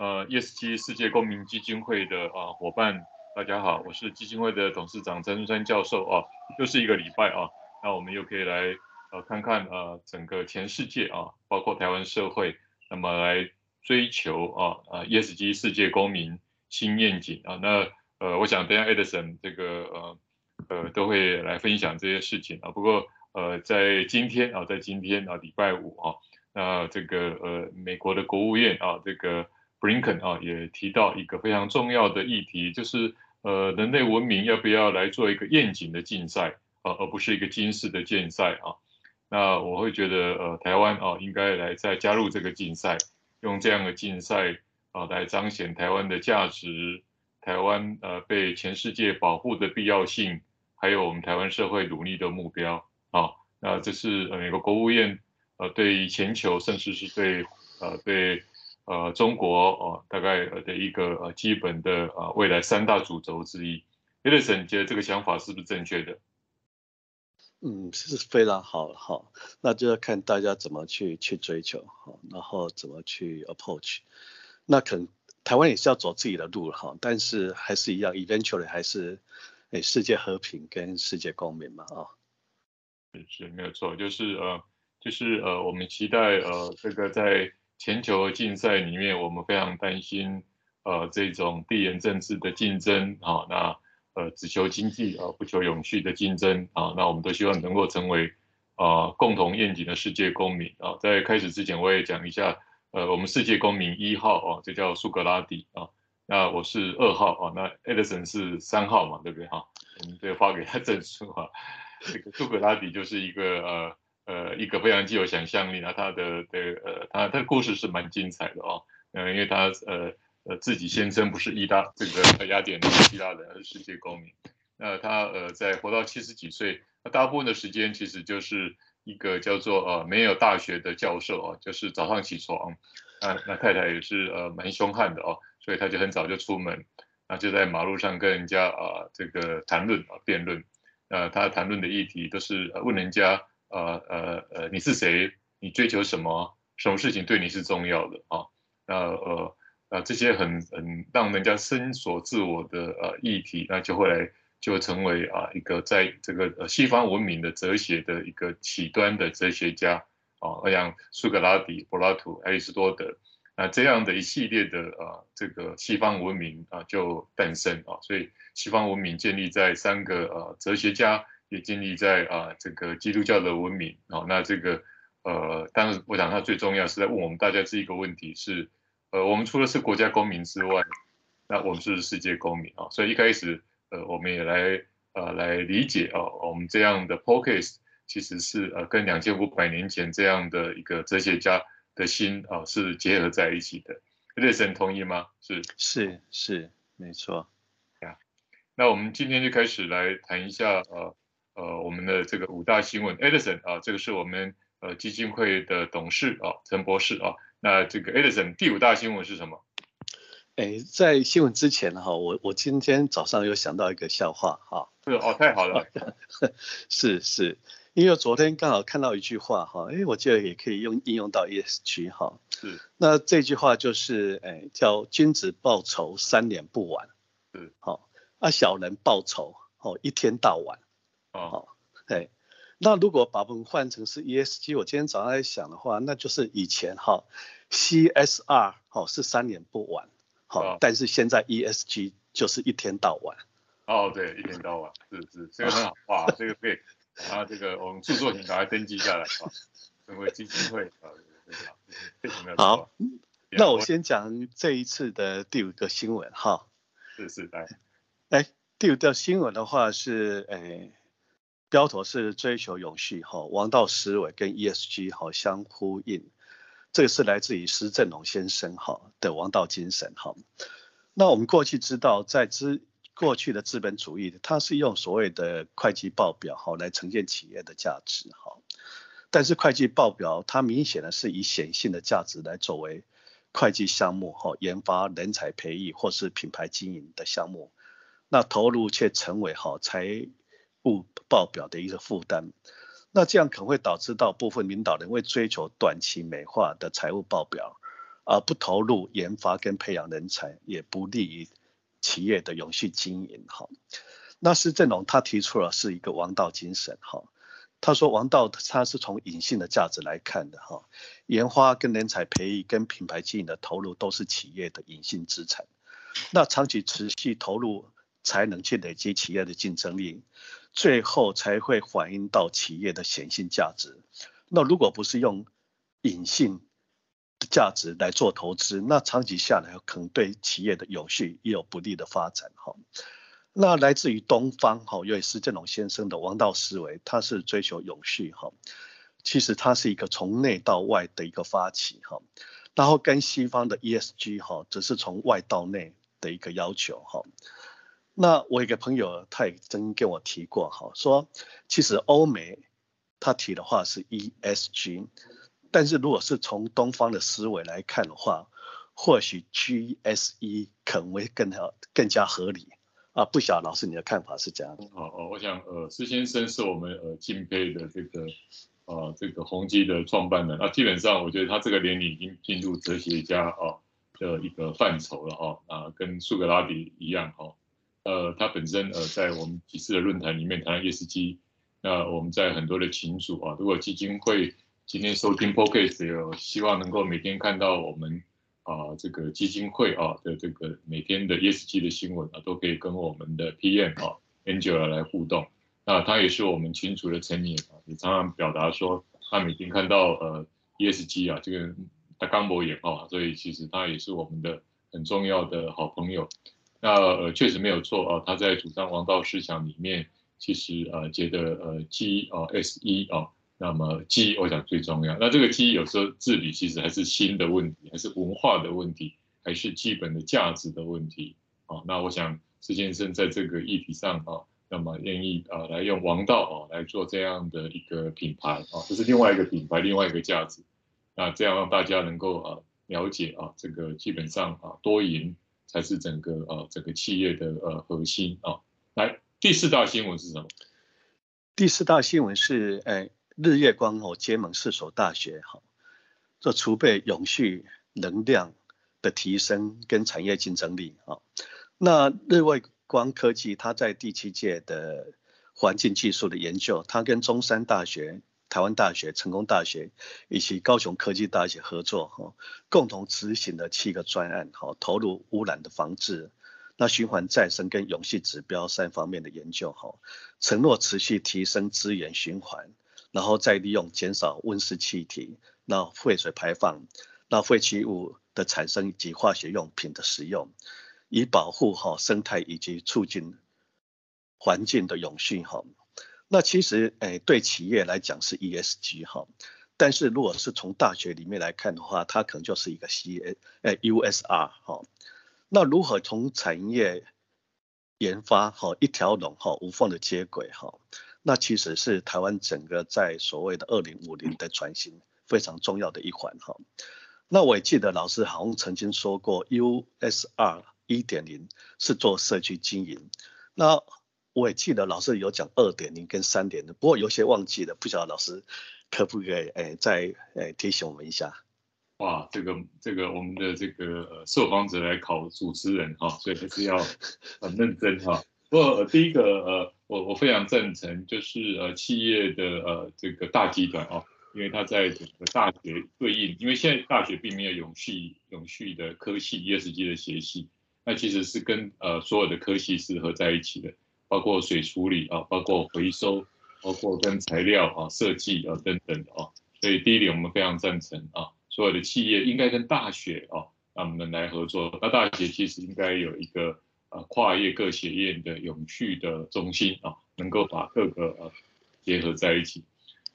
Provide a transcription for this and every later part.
呃 ESG 世界公民基金会的啊伙伴，大家好，我是基金会的董事长张春山教授啊，又是一个礼拜啊，那我们又可以来呃看看呃整个全世界啊，包括台湾社会，那么来追求啊啊 ESG 世界公民新愿景啊，那呃我想等下 Edison 这个呃呃都会来分享这些事情啊，不过呃在今天啊，在今天啊礼拜五啊。那这个呃，美国的国务院啊，这个 Blinken 啊，也提到一个非常重要的议题，就是呃，人类文明要不要来做一个愿景的竞赛啊，而不是一个军事的竞赛啊。那我会觉得呃，台湾啊，应该来再加入这个竞赛，用这样的竞赛啊，来彰显台湾的价值，台湾呃被全世界保护的必要性，还有我们台湾社会努力的目标啊。那这是美国国务院。呃，对于全球，甚至是对呃对呃中国哦，大概的一个呃基本的呃未来三大主轴之一。Edison 觉得这个想法是不是正确的？嗯，是非常好，好，那就要看大家怎么去去追求，好，然后怎么去 approach。那可能台湾也是要走自己的路哈，但是还是一样，eventually 还是诶世界和平跟世界公民嘛啊。是是没有错，就是呃。就是呃，我们期待呃，这个在全球竞赛里面，我们非常担心呃，这种地缘政治的竞争啊，那呃，只求经济啊，不求永续的竞争啊，那我们都希望能够成为啊，共同愿景的世界公民啊。在开始之前，我也讲一下，呃，我们世界公民一号啊，就叫苏格拉底啊，那我是二号啊，那 Edison 是三号嘛，对不对哈？我们得发给他证书啊。这个苏格拉底就是一个呃。呃，一个非常具有想象力，那他的的呃，他他的故事是蛮精彩的哦。嗯，因为他呃呃自己先生不是意大这个雅典的希腊人，而是世界公民。那他呃在活到七十几岁，那大部分的时间其实就是一个叫做呃没有大学的教授啊，就是早上起床，那那太太也是呃蛮凶悍的哦，所以他就很早就出门，那就在马路上跟人家啊这个谈论啊辩论，呃他谈论的议题都是问人家。呃呃呃，你是谁？你追求什么？什么事情对你是重要的啊？那呃呃这些很很让人家深锁自我的呃议题，那就会来就成为啊一个在这个呃西方文明的哲学的一个起端的哲学家啊，像苏格拉底、柏拉图、亚里士多德啊这样的一系列的啊这个西方文明啊就诞生啊，所以西方文明建立在三个呃哲学家。也建立在啊这个基督教的文明。啊，那这个呃，当然我想它最重要是在问我们大家这一个问题是，呃，我们除了是国家公民之外，那我们是世界公民？啊，所以一开始呃，我们也来呃来理解啊，我们这样的 podcast 其实是呃跟两千五百年前这样的一个哲学家的心啊是结合在一起的，瑞神同意吗？是。是是没错。呀，那我们今天就开始来谈一下呃。呃，我们的这个五大新闻，Edison 啊，这个是我们呃基金会的董事啊，陈博士啊。那这个 Edison 第五大新闻是什么？哎，在新闻之前哈，我我今天早上有想到一个笑话哈。是哦，太好了。是是，因为昨天刚好看到一句话哈，哎，我觉得也可以用应用到 ESG 哈。是。那这句话就是哎，叫君子报仇，三年不晚。嗯。好，啊，小人报仇，哦，一天到晚。哦，哎，那如果把我们换成是 ESG，我今天早上在想的话，那就是以前哈 CSR 好是三年不晚，好，但是现在 ESG 就是一天到晚。哦，对，一天到晚，是是，这个很好，哇，这个可以，然后这个我们著作权赶快登记下来啊，成为基金会啊，非常好。好，那我先讲这一次的第五个新闻哈。是是，来，哎，第五条新闻的话是，哎。标头是追求永续哈，王道思维跟 ESG 好相呼应，这个是来自于施正荣先生哈的王道精神哈。那我们过去知道，在资过去的资本主义，它是用所谓的会计报表哈来呈现企业的价值哈，但是会计报表它明显的是以显性的价值来作为会计项目哈，研发人才培育或是品牌经营的项目，那投入却成为好财务报表的一个负担，那这样可能会导致到部分领导人为追求短期美化的财务报表，而不投入研发跟培养人才，也不利于企业的永续经营。哈，那施正荣他提出了是一个王道精神。哈，他说王道他是从隐性的价值来看的。哈，研发跟人才培育跟品牌经营的投入都是企业的隐性资产。那长期持续投入才能去累积企业的竞争力，最后才会反映到企业的显性价值。那如果不是用隐性的价值来做投资，那长期下来可能对企业的永续也有不利的发展哈。那来自于东方哈，因为施正荣先生的王道思维，他是追求永续哈。其实他是一个从内到外的一个发起哈，然后跟西方的 ESG 哈，只是从外到内的一个要求哈。那我一个朋友他也曾跟我提过哈，说其实欧美。他提的话是 ESG，但是如果是从东方的思维来看的话，或许 GSE 可能会更好、更加合理啊。不晓得老师你的看法是这样的？哦哦，我想呃，施先生是我们呃敬佩的这个呃这个宏基的创办人。那基本上我觉得他这个年龄已经进入哲学家啊的一个范畴了哈啊，跟苏格拉底一样哈。呃，他本身呃在我们几次的论坛里面谈 ESG。那我们在很多的群组啊，如果基金会今天收听 Podcast 有希望能够每天看到我们啊这个基金会啊的这个每天的 ESG 的新闻啊，都可以跟我们的 PM 啊 Angela 来互动。那他也是我们群组的成员啊，也常常表达说他每天看到呃 ESG 啊这个他刚博也啊，所以其实他也是我们的很重要的好朋友。那呃确实没有错啊，他在主张王道思想里面。其实呃觉得呃 G 啊 S E 啊，那么 G 我想最重要。那这个 G 有时候治理其实还是新的问题，还是文化的问题，还是基本的价值的问题啊。那我想施先生在这个议题上啊，那么愿意啊来用王道啊来做这样的一个品牌啊，这是另外一个品牌，另外一个价值。那这样让大家能够啊了解啊，这个基本上啊多赢才是整个呃整个企业的呃核心啊来。第四大新闻是什么？第四大新闻是，哎，日月光哦，结盟四所大学哈，做储备永续能量的提升跟产业竞争力啊。那日月光科技，它在第七届的环境技术的研究，它跟中山大学、台湾大学、成功大学以及高雄科技大学合作哈，共同执行了七个专案哈，投入污染的防治。那循环再生跟永续指标三方面的研究，哈，承诺持续提升资源循环，然后再利用减少温室气体，那废水排放，那废弃物的产生以及化学用品的使用，以保护哈生态以及促进环境的永续，哈。那其实诶对企业来讲是 ESG 哈，但是如果是从大学里面来看的话，它可能就是一个 C A 诶 USR 哈。那如何从产业研发好一条龙哈无缝的接轨哈？那其实是台湾整个在所谓的二零五零的转型非常重要的一环哈。那我也记得老师好像曾经说过，USR 一点零是做社区经营。那我也记得老师有讲二点零跟三点零，不过有些忘记了，不晓得老师可不可以诶再诶提醒我们一下？哇，这个这个我们的这个呃受访者来考主持人哈，所以还是要很认真哈。不过呃第一个呃我我非常赞成，就是呃企业的呃这个大集团啊，因为它在整个大学对应，因为现在大学并没有永续永续的科系 ESG 的学系，那其实是跟呃所有的科系是合在一起的，包括水处理啊，包括回收，包括跟材料啊设计啊等等啊，所以第一点我们非常赞成啊。所有的企业应该跟大学啊，那我们来合作。那大学其实应该有一个呃跨业各学院的永续的中心啊，能够把各个呃结合在一起。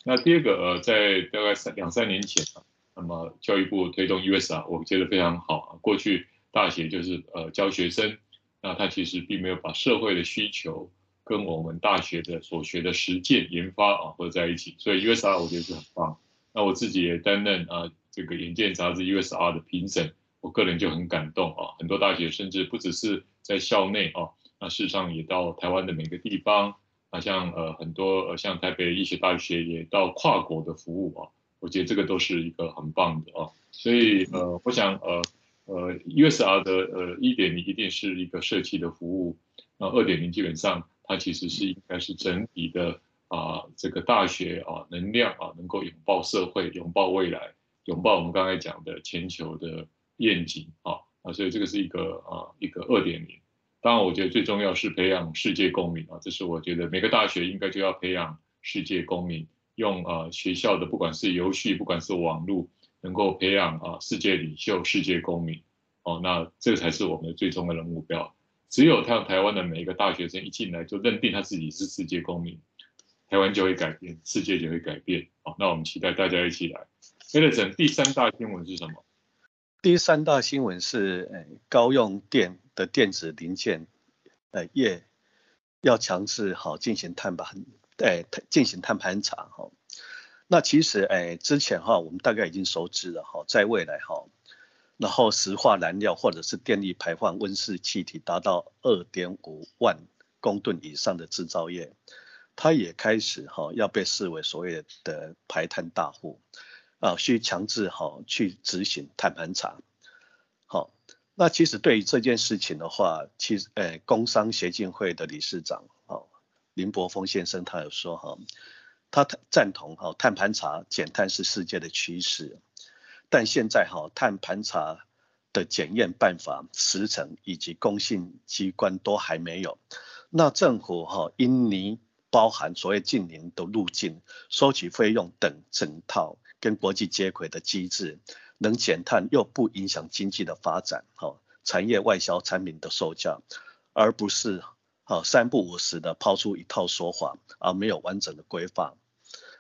那第二个呃，在大概三两三年前啊，那么教育部推动 USR，我觉得非常好啊。过去大学就是呃教学生，那他其实并没有把社会的需求跟我们大学的所学的实践研发啊合在一起，所以 USR 我觉得是很棒。那我自己也担任啊。这个《眼见》杂志 USR 的评审，我个人就很感动啊！很多大学甚至不只是在校内啊，那事实上也到台湾的每个地方啊，像呃很多呃像台北医学大学也到跨国的服务啊，我觉得这个都是一个很棒的啊。所以呃，我想呃呃 USR 的呃一点零一定是一个设计的服务，那二点零基本上它其实是应该是整体的啊、这个大学啊能量啊能够拥抱社会，拥抱未来，拥抱我们刚才讲的全球的愿景啊啊，所以这个是一个啊一个二点零。当然，我觉得最重要是培养世界公民啊，这是我觉得每个大学应该就要培养世界公民，用啊学校的不管是游戏，不管是网络，能够培养啊世界领袖、世界公民哦，那这才是我们最重要的目标。只有像台湾的每一个大学生一进来就认定他自己是世界公民，台湾就会改变，世界就会改变。好，那我们期待大家一起来。台大整第三大新闻是什么？第三大新闻是，呃，高用电的电子零件，呃，业要强制好进行碳盘，呃，进行碳盘查哈。那其实，哎，之前哈，我们大概已经熟知了哈，在未来哈，然后石化燃料或者是电力排放温室气体达到二点五万公吨以上的制造业，它也开始哈要被视为所谓的排碳大户。啊，需强制哈去执行碳盘查，好，那其实对于这件事情的话，其实，呃，工商协进会的理事长，哦，林柏峰先生他有说哈，他赞同哈碳盘查减碳是世界的趋势，但现在哈碳盘查的检验办法、时程以及公信机关都还没有，那政府哈应拟包含所谓净零的路径、收取费用等整套。跟国际接轨的机制，能减碳又不影响经济的发展，哈，产业外销产品的售价，而不是哈三不五时的抛出一套说法，而没有完整的规范。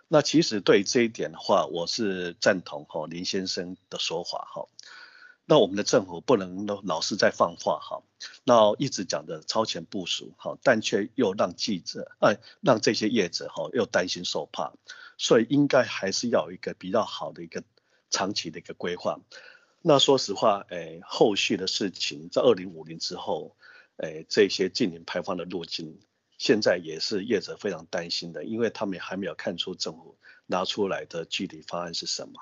那其实对这一点的话，我是赞同哈林先生的说法哈。那我们的政府不能老是在放话哈，那一直讲的超前部署哈，但却又让记者哎让这些业者哈又担心受怕。所以应该还是要有一个比较好的一个长期的一个规划。那说实话，诶，后续的事情在二零五零之后，诶，这些净零排放的路径，现在也是业者非常担心的，因为他们还没有看出政府拿出来的具体方案是什么。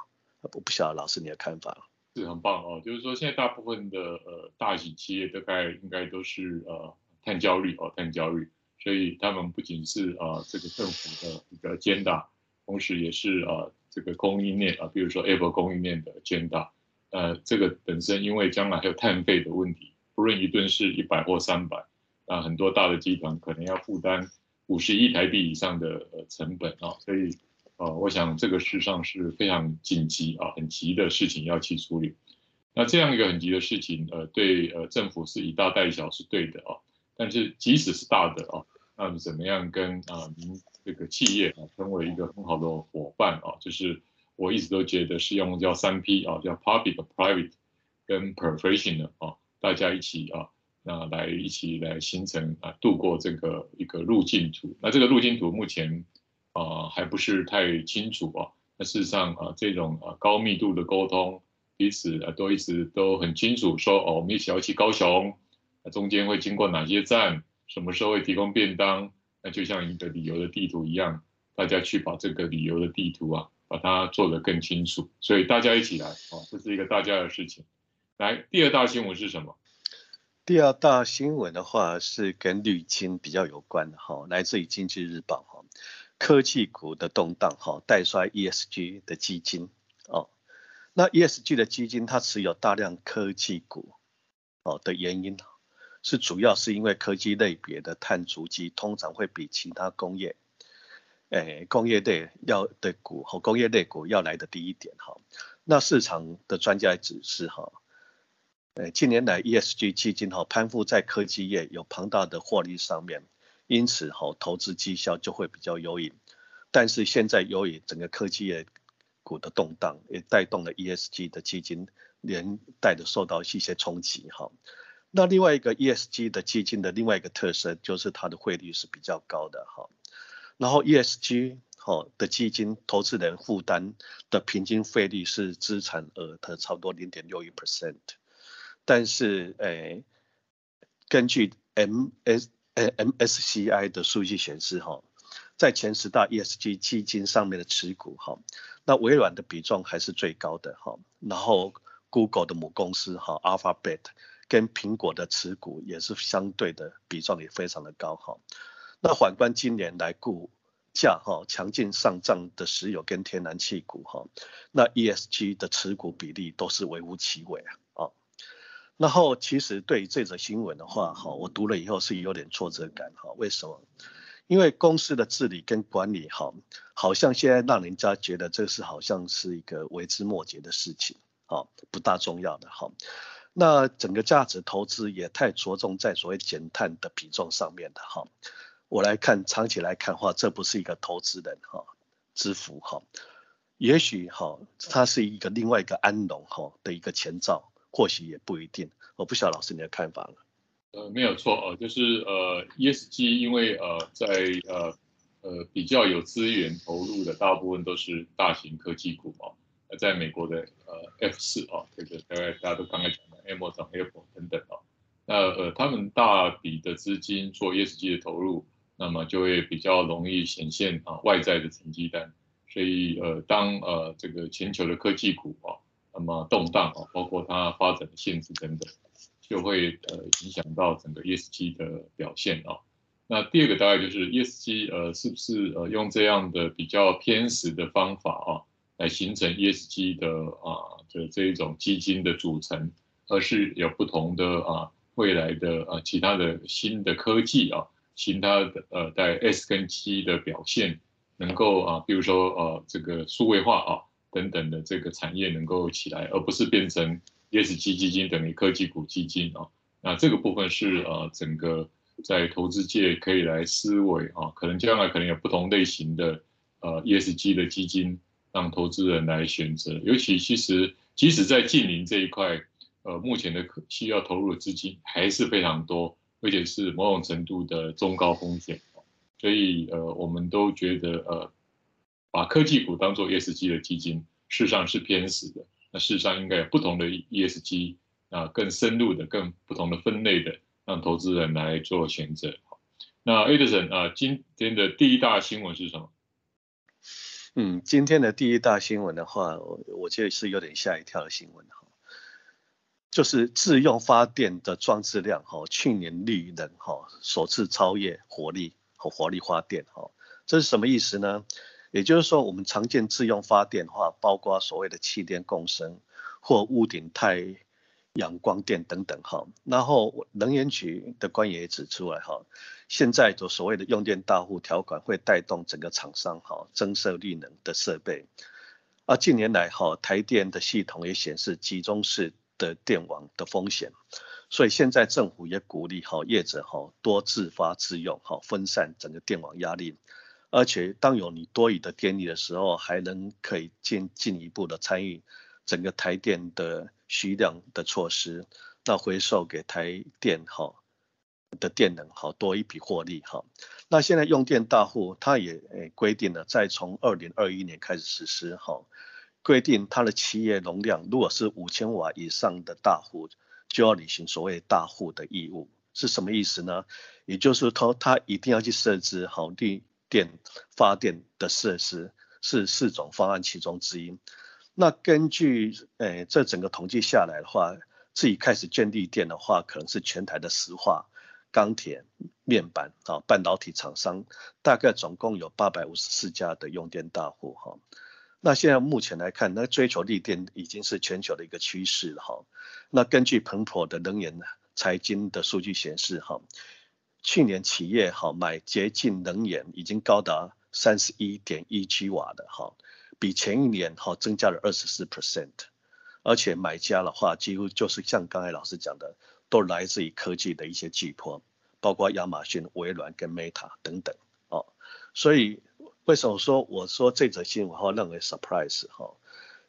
我不晓得老师你的看法。是很棒哦，就是说现在大部分的呃大型企业大概应该都是呃碳焦虑哦，碳焦虑，所以他们不仅是啊、呃、这个政府的一个肩大。同时，也是啊，这个供应链啊，比如说 Apple 供应链的肩大，呃，这个本身因为将来还有碳费的问题，不论一吨是一百或三百，啊，很多大的集团可能要负担五十亿台币以上的呃成本啊，所以呃，我想这个事上是非常紧急啊，很急的事情要去处理。那这样一个很急的事情，呃，对呃政府是以大带小是对的啊，但是即使是大的啊，那怎么样跟啊您？这个企业啊，成为一个很好的伙伴啊，就是我一直都觉得是用叫三 P 啊，叫 Public、Private 跟 Professional 啊，大家一起啊，那来一起来形成啊，度过这个一个路径图。那这个路径图目前啊还不是太清楚啊。那事实上啊，这种啊高密度的沟通，彼此啊都一直都很清楚说哦，我们一起要去高雄，中间会经过哪些站，什么时候会提供便当。那就像一个旅游的地图一样，大家去把这个旅游的地图啊，把它做得更清楚。所以大家一起来啊，这是一个大家的事情。来，第二大新闻是什么？第二大新闻的话是跟绿金比较有关的哈，来自于经济日报哈，科技股的动荡哈，带衰 ESG 的基金哦。那 ESG 的基金它持有大量科技股哦的原因。是主要是因为科技类别的碳足迹通常会比其他工业，诶工业类要的股和工业类股要来的低一点哈。那市场的专家指示哈，诶近年来 ESG 基金哈攀附在科技业有庞大的获利上面，因此哈投资绩效就会比较优异。但是现在由于整个科技业股的动荡，也带动了 ESG 的基金连带的受到一些冲击哈。那另外一个 ESG 的基金的另外一个特色就是它的汇率是比较高的哈，然后 ESG 哈的基金投资人负担的平均费率是资产额的差不多零点六一 percent，但是诶，根据 M S 呃 MSCI 的数据显示哈，在前十大 ESG 基金上面的持股哈，那微软的比重还是最高的哈，然后 Google 的母公司哈 Alphabet 跟苹果的持股也是相对的比重也非常的高哈。那反观今年来股价哈强劲上涨的石油跟天然气股哈，那 ESG 的持股比例都是微乎其微啊。然后其实对于这则新闻的话，哈，我读了以后是有点挫折感，哈，为什么？因为公司的治理跟管理，哈，好像现在让人家觉得这是好像是一个微之末节的事情，哈，不大重要的，哈。那整个价值投资也太着重在所谓减碳的比重上面的，哈。我来看长期来看的话，这不是一个投资人，哈，之福，哈。也许，哈，它是一个另外一个安农，哈的一个前兆。或许也不一定，我不晓得老师你的看法了。呃，没有错哦，就是呃，ESG 因为呃在呃呃比较有资源投入的大部分都是大型科技股嘛，在美国的呃 F 四啊，这个大概大家都刚才讲的 Amazon、Apple 等等啊，那呃他们大笔的资金做 ESG 的投入，那么就会比较容易显现啊外在的成绩单，所以呃当呃这个全球的科技股啊。那么动荡啊，包括它发展的限制等等，就会呃影响到整个 ESG 的表现啊。那第二个大概就是 ESG 呃是不是呃用这样的比较偏实的方法啊，来形成 ESG 的啊的这一种基金的组成，而是有不同的啊未来的啊其他的新的科技啊，其他的呃在 S 跟 G 的表现能够啊，比如说呃这个数位化啊。等等的这个产业能够起来，而不是变成 ESG 基金等于科技股基金啊。那这个部分是呃整个在投资界可以来思维啊，可能将来可能有不同类型的呃 ESG 的基金让投资人来选择。尤其其实即使在近零这一块，呃目前的需要投入的资金还是非常多，而且是某种程度的中高风险。所以呃我们都觉得呃。把科技股当做 ESG 的基金，事实上是偏死的。那事实上应该有不同的 ESG 啊，更深入的、更不同的分类的，让投资人来做选择。那 Edison 啊，今天的第一大新闻是什么？嗯，今天的第一大新闻的话，我我觉得是有点吓一跳的新闻哈，就是自用发电的装置量哈，去年绿能哈首次超越火力和火力发电哈，这是什么意思呢？也就是说，我们常见自用发电话，包括所谓的气电共生或屋顶太阳光电等等哈。然后能源局的官员也指出来哈，现在所谓的用电大户条款会带动整个厂商哈增设绿能的设备。而近年来哈，台电的系统也显示集中式的电网的风险，所以现在政府也鼓励哈业者哈多自发自用哈，分散整个电网压力。而且当有你多余的电力的时候，还能可以进进一步的参与整个台电的需量的措施，那回收给台电哈的电能好多一笔获利哈。那现在用电大户他也诶规定了，在从二零二一年开始实施哈，规定他的企业容量如果是五千瓦以上的大户，就要履行所谓大户的义务，是什么意思呢？也就是说他一定要去设置好地。电发电的设施是四种方案其中之一。那根据诶、欸、这整个统计下来的话，自己开始建立电的话，可能是全台的石化、钢铁、面板啊、半导体厂商，大概总共有八百五十四家的用电大户哈。那现在目前来看，那追求绿电已经是全球的一个趋势了哈。那根据彭博的能源财经的数据显示哈。去年企业哈买洁净能源已经高达三十一点一 G 瓦的哈，比前一年哈增加了二十四 percent，而且买家的话几乎就是像刚才老师讲的，都来自于科技的一些巨擘，包括亚马逊、微软跟 Meta 等等哦。所以为什么说我说这则新闻哈认为 surprise 哈？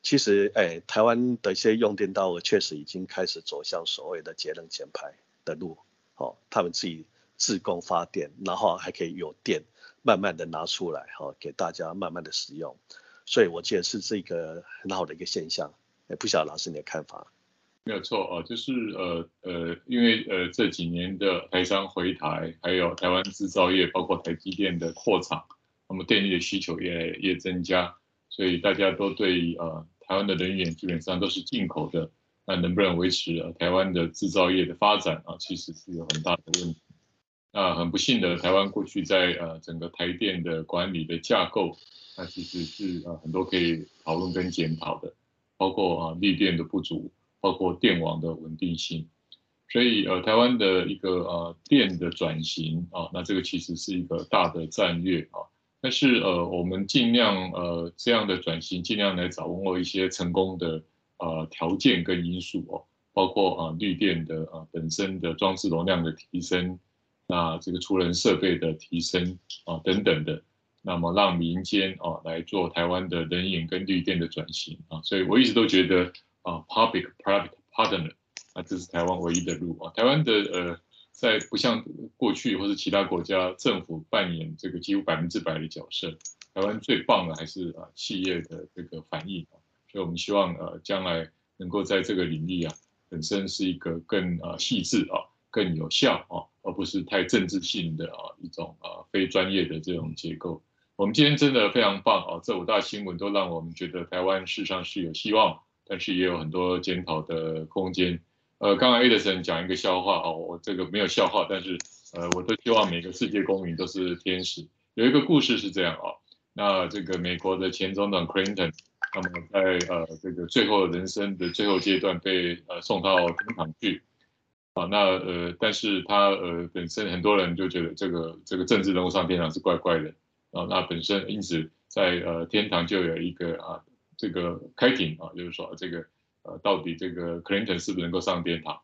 其实哎，台湾的一些用电大户确实已经开始走向所谓的节能减排的路，哦，他们自己。自供发电，然后还可以有电慢慢的拿出来哈，给大家慢慢的使用，所以我觉得是这个很好的一个现象。也不晓得老师你的看法？没有错啊，就是呃呃，因为呃这几年的台商回台，还有台湾制造业，包括台积电的扩厂，那么电力的需求越来越增加，所以大家都对呃台湾的能源基本上都是进口的，那能不能维持呃台湾的制造业的发展啊，其实是有很大的问题。那很不幸的，台湾过去在呃整个台电的管理的架构，那其实是呃很多可以讨论跟检讨的，包括啊绿电的不足，包括电网的稳定性。所以呃台湾的一个呃电的转型啊，那这个其实是一个大的战略啊。但是呃我们尽量呃这样的转型，尽量来掌握一些成功的呃条件跟因素哦，包括啊绿电的啊本身的装置容量的提升。那这个储能设备的提升啊等等的，那么让民间啊来做台湾的人影跟绿电的转型啊，所以我一直都觉得啊 public-private partner 啊这是台湾唯一的路啊。台湾的呃在不像过去或者其他国家政府扮演这个几乎百分之百的角色，台湾最棒的还是啊企业的这个反应啊，所以我们希望呃将来能够在这个领域啊本身是一个更啊细致啊更有效啊。而不是太政治性的啊一种啊非专业的这种结构。我们今天真的非常棒啊！这五大新闻都让我们觉得台湾事实上是有希望，但是也有很多检讨的空间。呃，刚刚 Edison 讲一个笑话哦，我这个没有笑话，但是呃，我都希望每个世界公民都是天使。有一个故事是这样啊，那这个美国的前总统 Clinton，那么在呃这个最后人生的最后阶段被呃送到天堂去。啊，那呃，但是他呃本身很多人就觉得这个这个政治人物上天堂是怪怪的啊，那本身因此在呃天堂就有一个啊这个开庭啊，就是说这个呃到底这个 Clinton 是不是能够上天堂？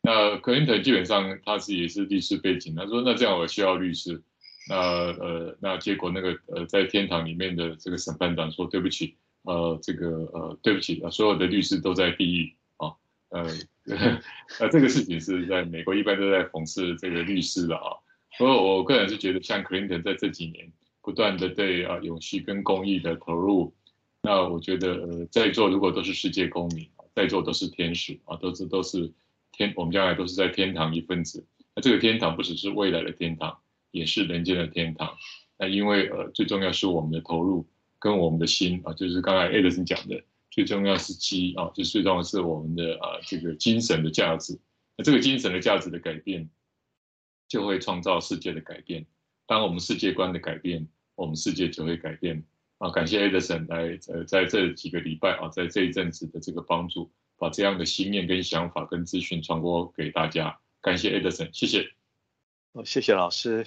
那 Clinton 基本上他是也是律师背景，他说那这样我需要律师，那呃那结果那个呃在天堂里面的这个审判长说对不起，呃这个呃对不起啊，所有的律师都在地狱啊。呃，呃，这个事情是在美国一般都在讽刺这个律师的啊。不过我个人是觉得，像 Clinton 在这几年不断的对啊永续跟公益的投入，那我觉得呃在座如果都是世界公民，在座都是天使啊，都是都是天，我们将来都是在天堂一份子。那这个天堂不只是未来的天堂，也是人间的天堂。那因为呃最重要是我们的投入跟我们的心啊，就是刚才 Edison 讲的。最重要是基啊，就最重要是我们的啊这个精神的价值。那这个精神的价值的改变，就会创造世界的改变。当我们世界观的改变，我们世界就会改变。啊，感谢 Edison 来呃在这几个礼拜啊，在这一阵子的这个帮助，把这样的心念跟想法跟资讯传播给大家。感谢 Edison，谢谢。哦，谢谢老师。